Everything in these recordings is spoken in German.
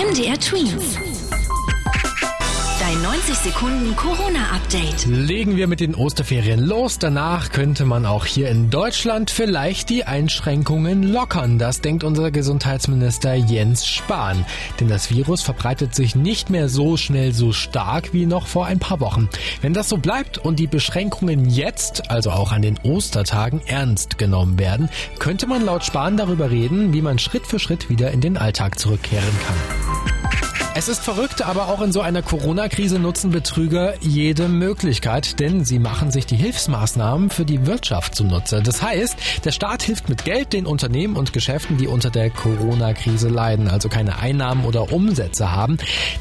MDR Twins. Dein 90 Sekunden Corona-Update. Legen wir mit den Osterferien los. Danach könnte man auch hier in Deutschland vielleicht die Einschränkungen lockern. Das denkt unser Gesundheitsminister Jens Spahn. Denn das Virus verbreitet sich nicht mehr so schnell so stark wie noch vor ein paar Wochen. Wenn das so bleibt und die Beschränkungen jetzt, also auch an den Ostertagen, ernst genommen werden, könnte man laut Spahn darüber reden, wie man Schritt für Schritt wieder in den Alltag zurückkehren kann. Es ist verrückt, aber auch in so einer Corona-Krise nutzen Betrüger jede Möglichkeit, denn sie machen sich die Hilfsmaßnahmen für die Wirtschaft zunutze. Das heißt, der Staat hilft mit Geld den Unternehmen und Geschäften, die unter der Corona-Krise leiden, also keine Einnahmen oder Umsätze haben.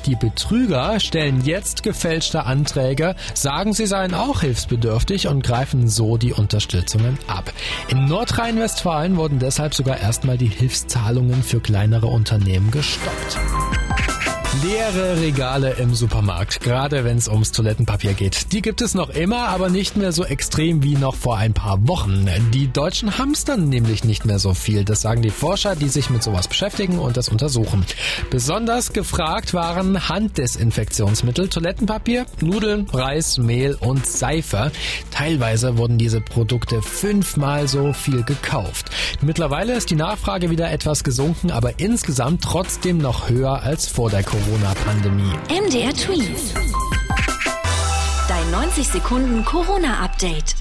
Die Betrüger stellen jetzt gefälschte Anträge, sagen, sie seien auch hilfsbedürftig und greifen so die Unterstützungen ab. In Nordrhein-Westfalen wurden deshalb sogar erstmal die Hilfszahlungen für kleinere Unternehmen gestoppt. Leere Regale im Supermarkt, gerade wenn es ums Toilettenpapier geht. Die gibt es noch immer, aber nicht mehr so extrem wie noch vor ein paar Wochen. Die Deutschen hamstern nämlich nicht mehr so viel. Das sagen die Forscher, die sich mit sowas beschäftigen und das untersuchen. Besonders gefragt waren Handdesinfektionsmittel, Toilettenpapier, Nudeln, Reis, Mehl und Seife. Teilweise wurden diese Produkte fünfmal so viel gekauft. Mittlerweile ist die Nachfrage wieder etwas gesunken, aber insgesamt trotzdem noch höher als vor der Corona-Pandemie. MDR Twins. Dein 90 Sekunden Corona-Update.